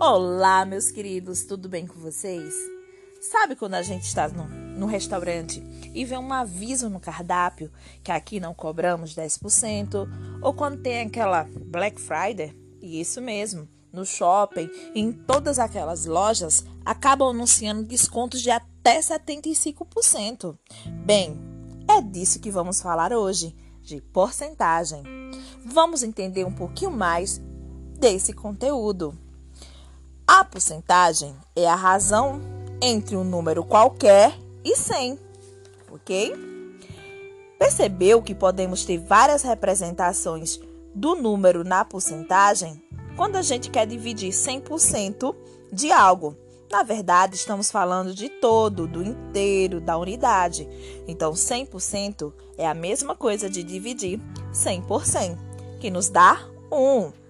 Olá, meus queridos, tudo bem com vocês? Sabe quando a gente está no, no restaurante e vê um aviso no cardápio que aqui não cobramos 10%? Ou quando tem aquela Black Friday? Isso mesmo, no shopping, em todas aquelas lojas, acabam anunciando descontos de até 75%. Bem, é disso que vamos falar hoje, de porcentagem. Vamos entender um pouquinho mais desse conteúdo. A porcentagem é a razão entre um número qualquer e 100, ok? Percebeu que podemos ter várias representações do número na porcentagem quando a gente quer dividir 100% de algo. Na verdade, estamos falando de todo, do inteiro, da unidade. Então, 100% é a mesma coisa de dividir 100 por 100, que nos dá 1.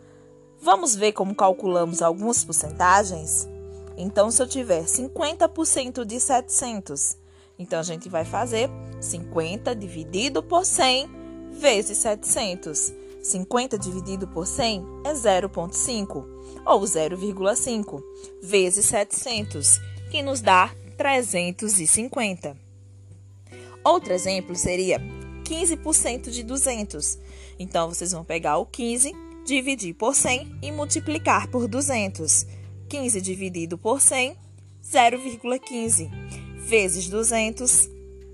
Vamos ver como calculamos algumas porcentagens? Então, se eu tiver 50% de 700, então a gente vai fazer 50 dividido por 100 vezes 700. 50 dividido por 100 é 0,5 ou 0,5 vezes 700, que nos dá 350. Outro exemplo seria 15% de 200. Então, vocês vão pegar o 15 dividir por 100 e multiplicar por 200. 15 dividido por 100, 0,15 vezes 200,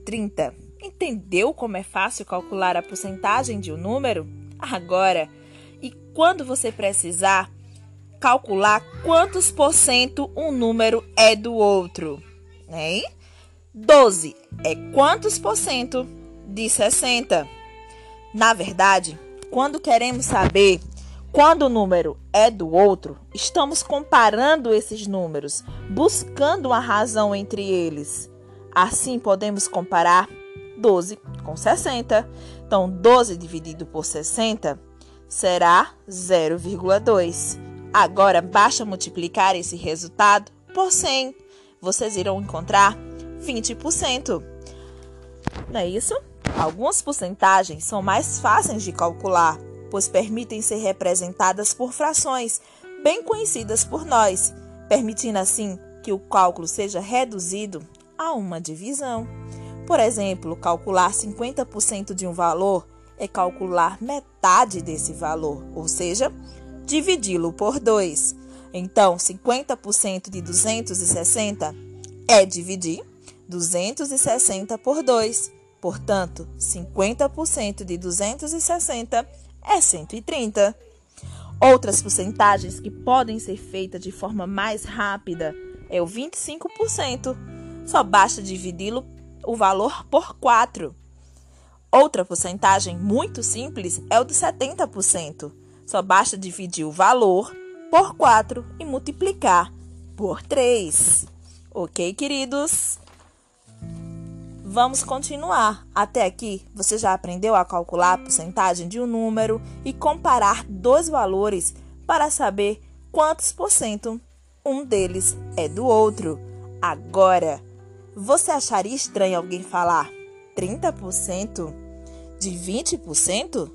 30. Entendeu como é fácil calcular a porcentagem de um número? Agora, e quando você precisar calcular quantos por cento um número é do outro, hein? 12 é quantos por cento de 60? Na verdade, quando queremos saber quando o número é do outro, estamos comparando esses números, buscando uma razão entre eles. Assim, podemos comparar 12 com 60. Então, 12 dividido por 60 será 0,2. Agora, basta multiplicar esse resultado por 100. Vocês irão encontrar 20%. Não é isso? Algumas porcentagens são mais fáceis de calcular pois permitem ser representadas por frações bem conhecidas por nós, permitindo assim que o cálculo seja reduzido a uma divisão. Por exemplo, calcular 50% de um valor é calcular metade desse valor, ou seja, dividi-lo por 2. Então, 50% de 260 é dividir 260 por 2. Portanto, 50% de 260 é 130. Outras porcentagens que podem ser feitas de forma mais rápida é o 25%. Só basta dividi-lo o valor por 4. Outra porcentagem muito simples é o de 70%. Só basta dividir o valor por 4 e multiplicar por 3. Ok, queridos? Vamos continuar. Até aqui, você já aprendeu a calcular a porcentagem de um número e comparar dois valores para saber quantos por cento um deles é do outro. Agora, você acharia estranho alguém falar 30% de 20%?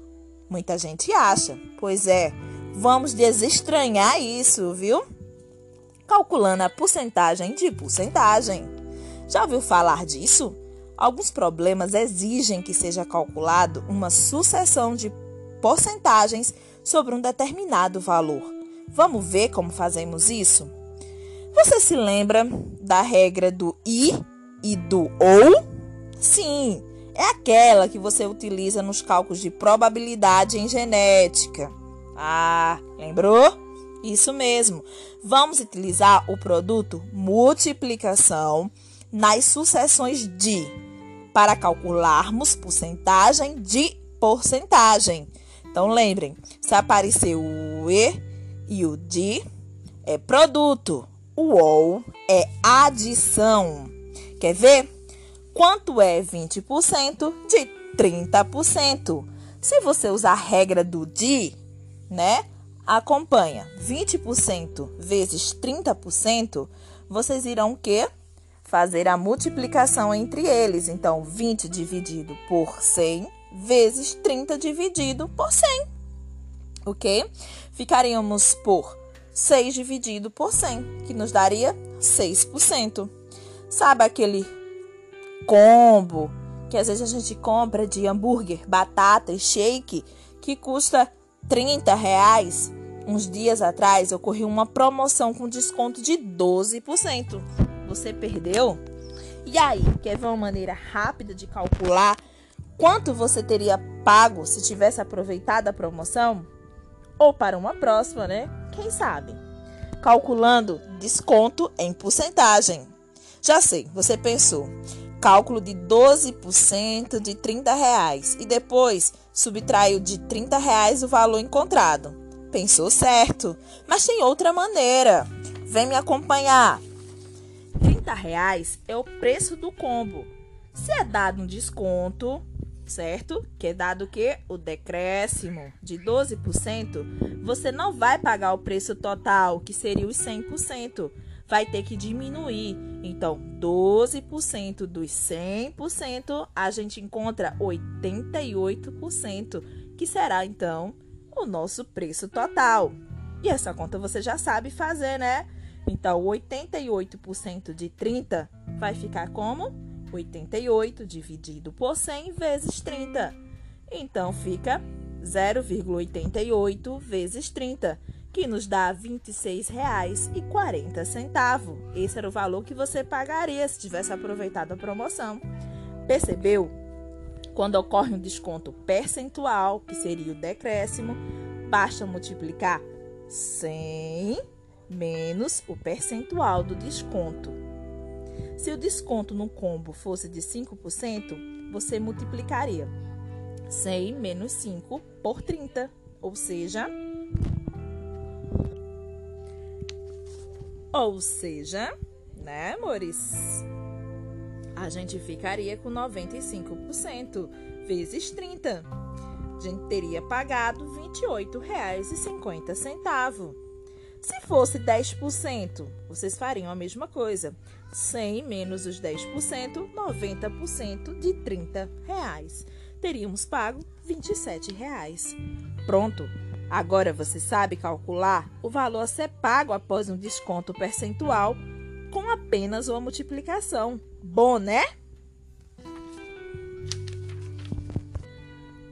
Muita gente acha. Pois é, vamos desestranhar isso, viu? Calculando a porcentagem de porcentagem. Já ouviu falar disso? Alguns problemas exigem que seja calculado uma sucessão de porcentagens sobre um determinado valor. Vamos ver como fazemos isso? Você se lembra da regra do i e do ou? Sim, é aquela que você utiliza nos cálculos de probabilidade em genética. Ah, lembrou? Isso mesmo. Vamos utilizar o produto multiplicação nas sucessões de para calcularmos porcentagem de porcentagem. Então lembrem, se aparecer o e e o de é produto, o ou é adição. Quer ver? Quanto é 20% de 30%? Se você usar a regra do de, né? Acompanha 20% vezes 30%, vocês irão o quê? Fazer a multiplicação entre eles. Então, 20 dividido por 100 vezes 30 dividido por 100. Ok? Ficaríamos por 6 dividido por 100, que nos daria 6%. Sabe aquele combo que às vezes a gente compra de hambúrguer, batata e shake que custa 30 reais? Uns dias atrás ocorreu uma promoção com desconto de 12%. Você perdeu? E aí, quer ver uma maneira rápida de calcular quanto você teria pago se tivesse aproveitado a promoção? Ou para uma próxima, né? Quem sabe? Calculando desconto em porcentagem. Já sei, você pensou. Cálculo de 12% de 30 reais e depois subtraiu de 30 reais o valor encontrado. Pensou certo, mas tem outra maneira. Vem me acompanhar. 30 reais é o preço do combo. Se é dado um desconto, certo? Que é dado o quê? O decréscimo de 12%, você não vai pagar o preço total, que seria os 100%. Vai ter que diminuir. Então, 12% dos 100%, a gente encontra 88%, que será então o nosso preço total. E essa conta você já sabe fazer, né? Então, 88% de 30 vai ficar como? 88 dividido por 100 vezes 30. Então, fica 0,88 vezes 30, que nos dá R$ 26,40. Esse era o valor que você pagaria se tivesse aproveitado a promoção. Percebeu? Quando ocorre um desconto percentual, que seria o decréscimo, basta multiplicar 100 menos o percentual do desconto. Se o desconto no combo fosse de 5%, você multiplicaria 100 menos 5 por 30, ou seja, ou seja, né, amores? A gente ficaria com 95% vezes 30. A gente teria pagado R$ 28,50. Se fosse 10%, vocês fariam a mesma coisa. 100 menos os 10%, 90% de 30 reais. Teríamos pago 27 reais. Pronto. Agora você sabe calcular o valor a ser pago após um desconto percentual com apenas uma multiplicação. Bom, né?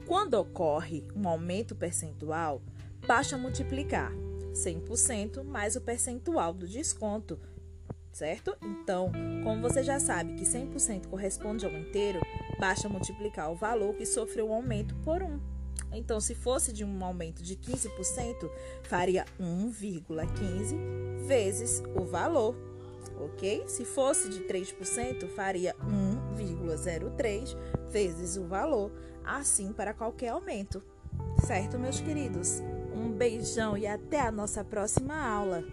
Quando ocorre um aumento percentual, basta multiplicar 100% mais o percentual do desconto, certo? Então, como você já sabe que 100% corresponde ao inteiro, basta multiplicar o valor que sofreu um aumento por 1. Então, se fosse de um aumento de 15%, faria 1,15 vezes o valor, ok? Se fosse de 3%, faria 1,03 vezes o valor, assim para qualquer aumento. Certo, meus queridos? Um beijão e até a nossa próxima aula.